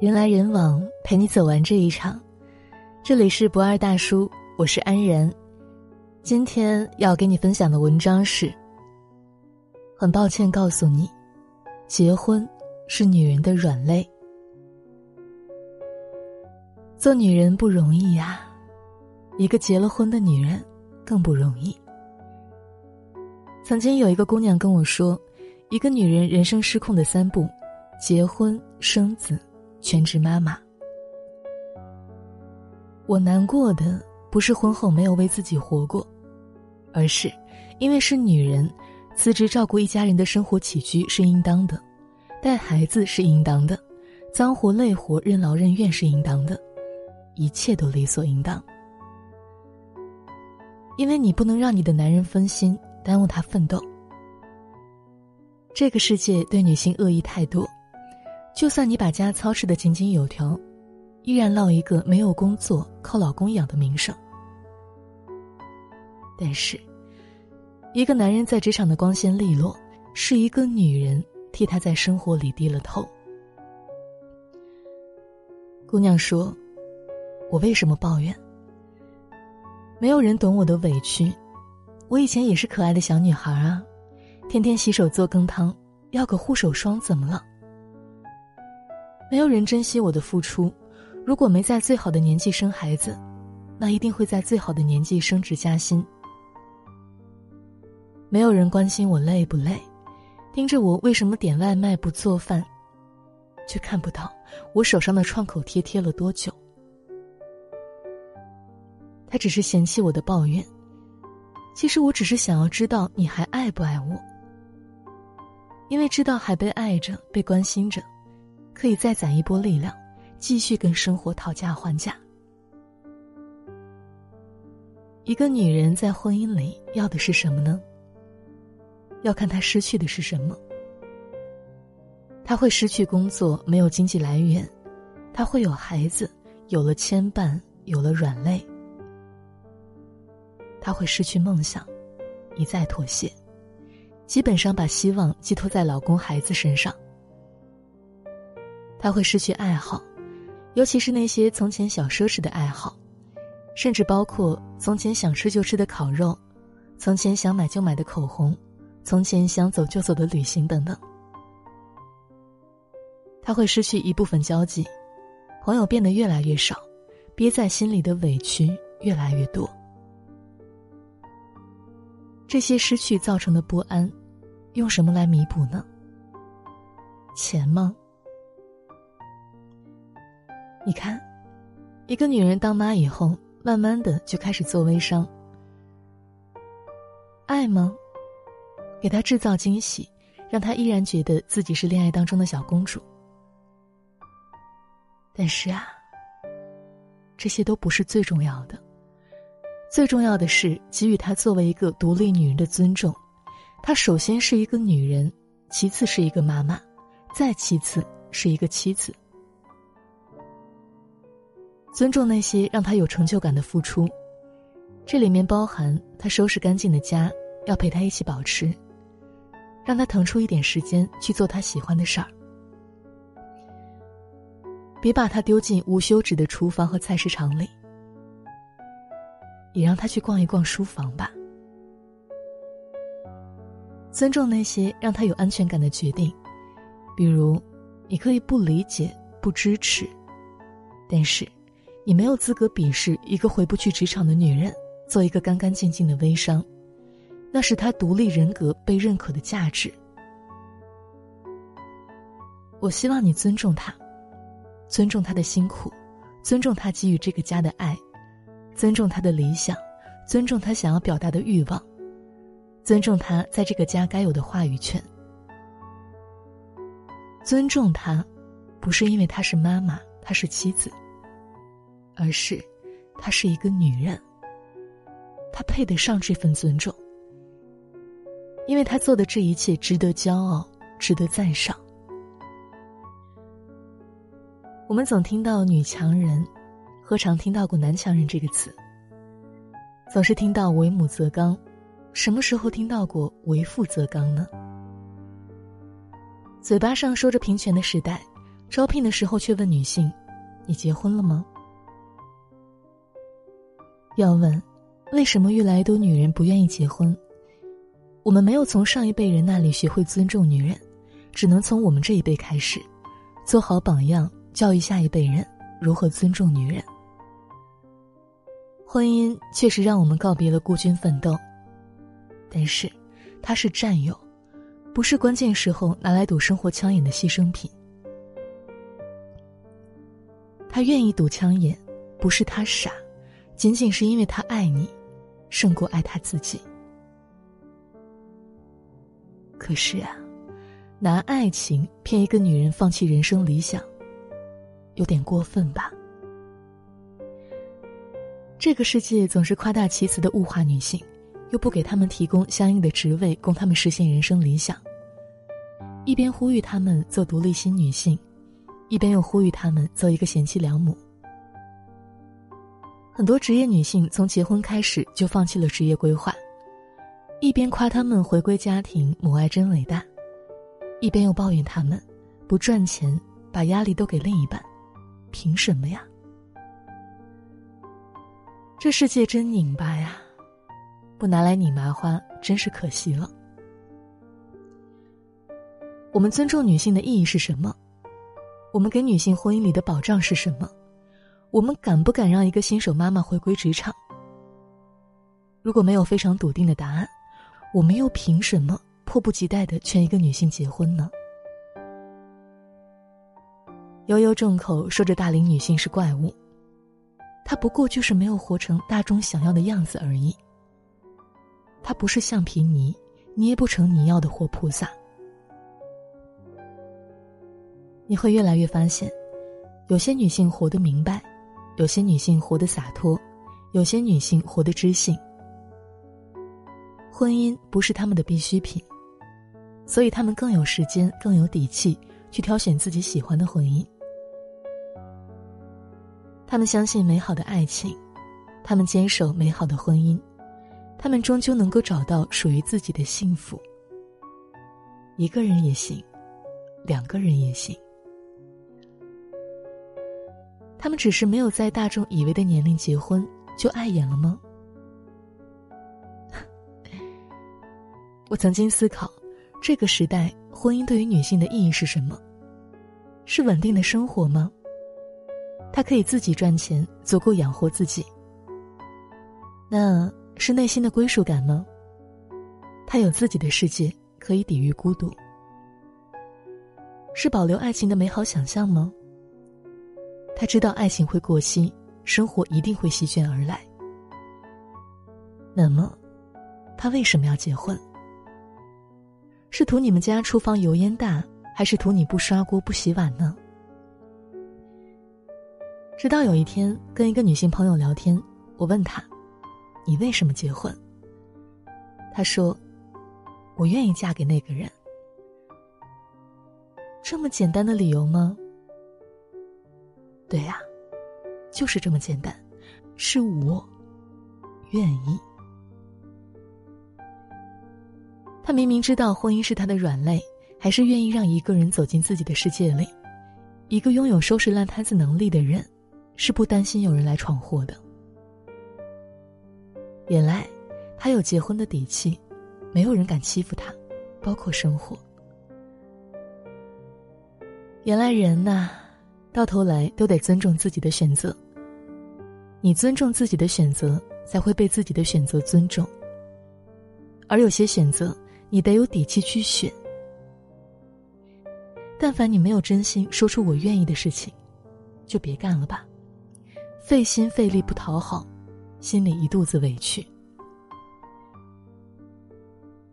人来人往，陪你走完这一场。这里是不二大叔，我是安然。今天要给你分享的文章是：很抱歉告诉你，结婚是女人的软肋。做女人不容易呀，一个结了婚的女人更不容易。曾经有一个姑娘跟我说，一个女人人生失控的三步：结婚、生子。全职妈妈，我难过的不是婚后没有为自己活过，而是因为是女人，辞职照顾一家人的生活起居是应当的，带孩子是应当的，脏活累活任劳任怨是应当的，一切都理所应当。因为你不能让你的男人分心，耽误他奋斗。这个世界对女性恶意太多。就算你把家操持的井井有条，依然落一个没有工作、靠老公养的名声。但是，一个男人在职场的光鲜利落，是一个女人替他在生活里低了头。姑娘说：“我为什么抱怨？没有人懂我的委屈。我以前也是可爱的小女孩啊，天天洗手做羹汤，要个护手霜怎么了？”没有人珍惜我的付出，如果没在最好的年纪生孩子，那一定会在最好的年纪升职加薪。没有人关心我累不累，盯着我为什么点外卖不做饭，却看不到我手上的创口贴贴了多久。他只是嫌弃我的抱怨，其实我只是想要知道你还爱不爱我，因为知道还被爱着，被关心着。可以再攒一波力量，继续跟生活讨价还价。一个女人在婚姻里要的是什么呢？要看她失去的是什么。她会失去工作，没有经济来源；她会有孩子，有了牵绊，有了软肋；她会失去梦想，一再妥协，基本上把希望寄托在老公、孩子身上。他会失去爱好，尤其是那些从前小奢侈的爱好，甚至包括从前想吃就吃的烤肉，从前想买就买的口红，从前想走就走的旅行等等。他会失去一部分交际，朋友变得越来越少，憋在心里的委屈越来越多。这些失去造成的不安，用什么来弥补呢？钱吗？你看，一个女人当妈以后，慢慢的就开始做微商。爱吗？给她制造惊喜，让她依然觉得自己是恋爱当中的小公主。但是啊，这些都不是最重要的。最重要的是给予她作为一个独立女人的尊重。她首先是一个女人，其次是一个妈妈，再其次是一个妻子。尊重那些让他有成就感的付出，这里面包含他收拾干净的家，要陪他一起保持，让他腾出一点时间去做他喜欢的事儿。别把他丢进无休止的厨房和菜市场里，也让他去逛一逛书房吧。尊重那些让他有安全感的决定，比如，你可以不理解、不支持，但是。你没有资格鄙视一个回不去职场的女人做一个干干净净的微商，那是她独立人格被认可的价值。我希望你尊重她，尊重她的辛苦，尊重她给予这个家的爱，尊重她的理想，尊重她想要表达的欲望，尊重她在这个家该有的话语权。尊重她，不是因为她是妈妈，她是妻子。而是，她是一个女人，她配得上这份尊重，因为她做的这一切值得骄傲，值得赞赏。我们总听到“女强人”，何尝听到过“男强人”这个词？总是听到“为母则刚”，什么时候听到过“为父则刚”呢？嘴巴上说着平权的时代，招聘的时候却问女性：“你结婚了吗？”要问，为什么越来越多女人不愿意结婚？我们没有从上一辈人那里学会尊重女人，只能从我们这一辈开始，做好榜样，教育下一辈人如何尊重女人。婚姻确实让我们告别了孤军奋斗，但是，它是战友，不是关键时候拿来赌生活枪眼的牺牲品。他愿意赌枪眼，不是他傻，仅仅是因为他爱你，胜过爱他自己。可是啊，拿爱情骗一个女人放弃人生理想，有点过分吧？这个世界总是夸大其词的物化女性，又不给他们提供相应的职位供他们实现人生理想。一边呼吁他们做独立新女性，一边又呼吁他们做一个贤妻良母。很多职业女性从结婚开始就放弃了职业规划，一边夸他们回归家庭母爱真伟大，一边又抱怨他们不赚钱，把压力都给另一半，凭什么呀？这世界真拧巴呀，不拿来拧麻花真是可惜了。我们尊重女性的意义是什么？我们给女性婚姻里的保障是什么？我们敢不敢让一个新手妈妈回归职场？如果没有非常笃定的答案，我们又凭什么迫不及待的劝一个女性结婚呢？悠悠众口说着大龄女性是怪物。她不过就是没有活成大众想要的样子而已。她不是橡皮泥，捏不成你要的活菩萨。你会越来越发现，有些女性活得明白，有些女性活得洒脱，有些女性活得知性。婚姻不是他们的必需品，所以他们更有时间、更有底气去挑选自己喜欢的婚姻。他们相信美好的爱情，他们坚守美好的婚姻，他们终究能够找到属于自己的幸福。一个人也行，两个人也行。他们只是没有在大众以为的年龄结婚，就碍眼了吗？我曾经思考，这个时代婚姻对于女性的意义是什么？是稳定的生活吗？他可以自己赚钱，足够养活自己。那是内心的归属感吗？他有自己的世界，可以抵御孤独。是保留爱情的美好想象吗？他知道爱情会过期，生活一定会席卷而来。那么，他为什么要结婚？是图你们家厨房油烟大，还是图你不刷锅不洗碗呢？直到有一天跟一个女性朋友聊天，我问她：“你为什么结婚？”她说：“我愿意嫁给那个人。”这么简单的理由吗？对呀，就是这么简单，是我愿意。他明明知道婚姻是他的软肋，还是愿意让一个人走进自己的世界里，一个拥有收拾烂摊子能力的人。是不担心有人来闯祸的。原来，他有结婚的底气，没有人敢欺负他，包括生活。原来人呐，到头来都得尊重自己的选择。你尊重自己的选择，才会被自己的选择尊重。而有些选择，你得有底气去选。但凡你没有真心说出“我愿意”的事情，就别干了吧。费心费力不讨好，心里一肚子委屈。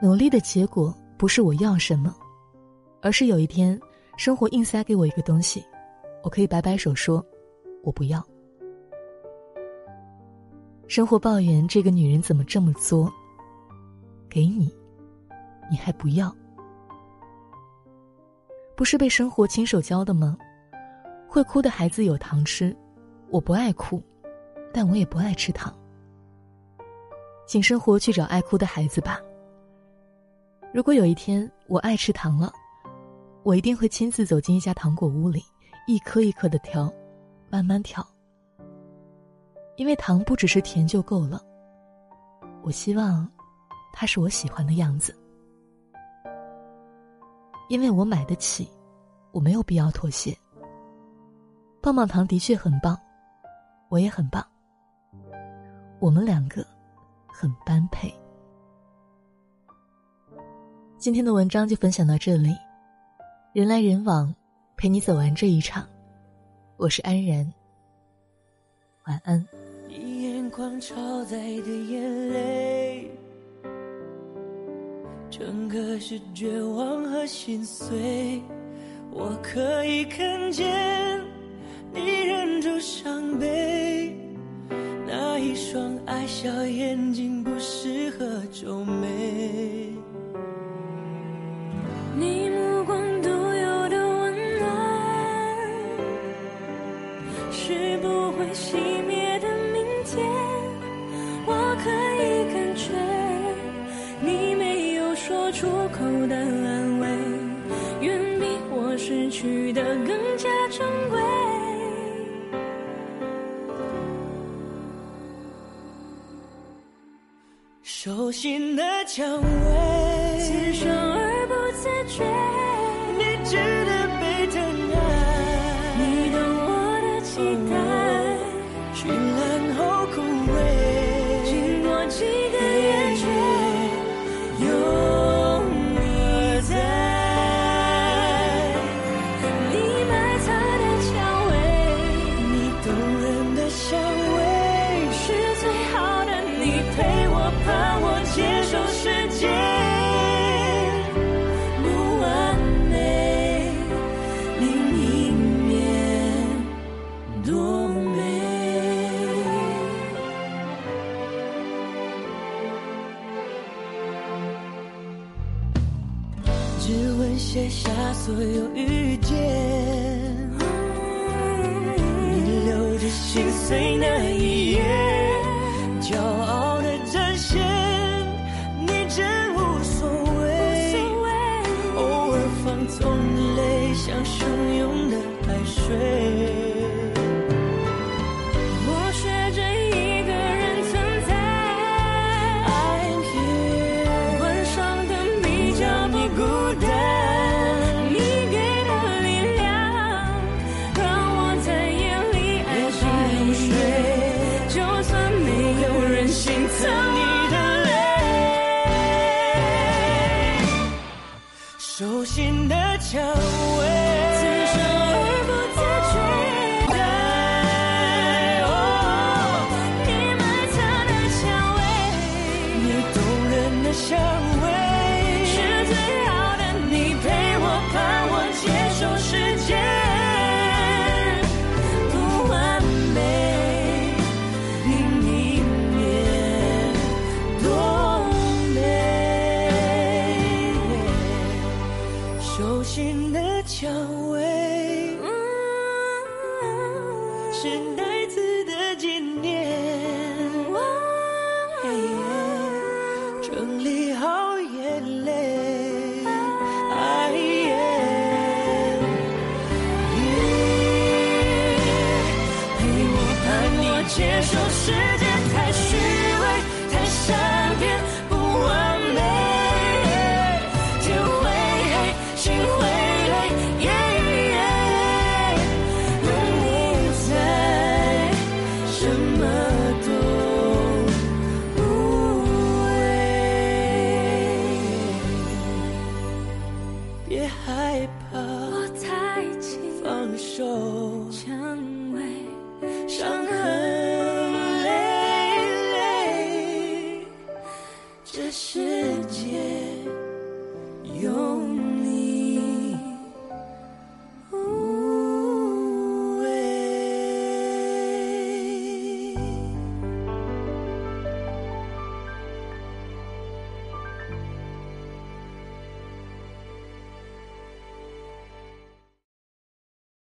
努力的结果不是我要什么，而是有一天，生活硬塞给我一个东西，我可以摆摆手说：“我不要。”生活抱怨这个女人怎么这么作，给你，你还不要？不是被生活亲手教的吗？会哭的孩子有糖吃。我不爱哭，但我也不爱吃糖。请生活去找爱哭的孩子吧。如果有一天我爱吃糖了，我一定会亲自走进一家糖果屋里，一颗一颗的挑，慢慢挑。因为糖不只是甜就够了。我希望，它是我喜欢的样子。因为我买得起，我没有必要妥协。棒棒糖的确很棒，我也很棒。我们两个很般配。今天的文章就分享到这里，人来人往，陪你走完这一场。我是安然，晚安。你眼眶超载的眼泪，整个是绝望和心碎。我可以看见你忍住伤悲，那一双爱笑眼睛不适合皱眉。心的蔷薇，刺伤而不自觉。你值得被疼爱，你懂我的期待。所有遇见，你流着心碎那一页，骄傲的展现，你真无所谓。偶尔放纵的泪，像汹涌的海水。手心的蔷薇。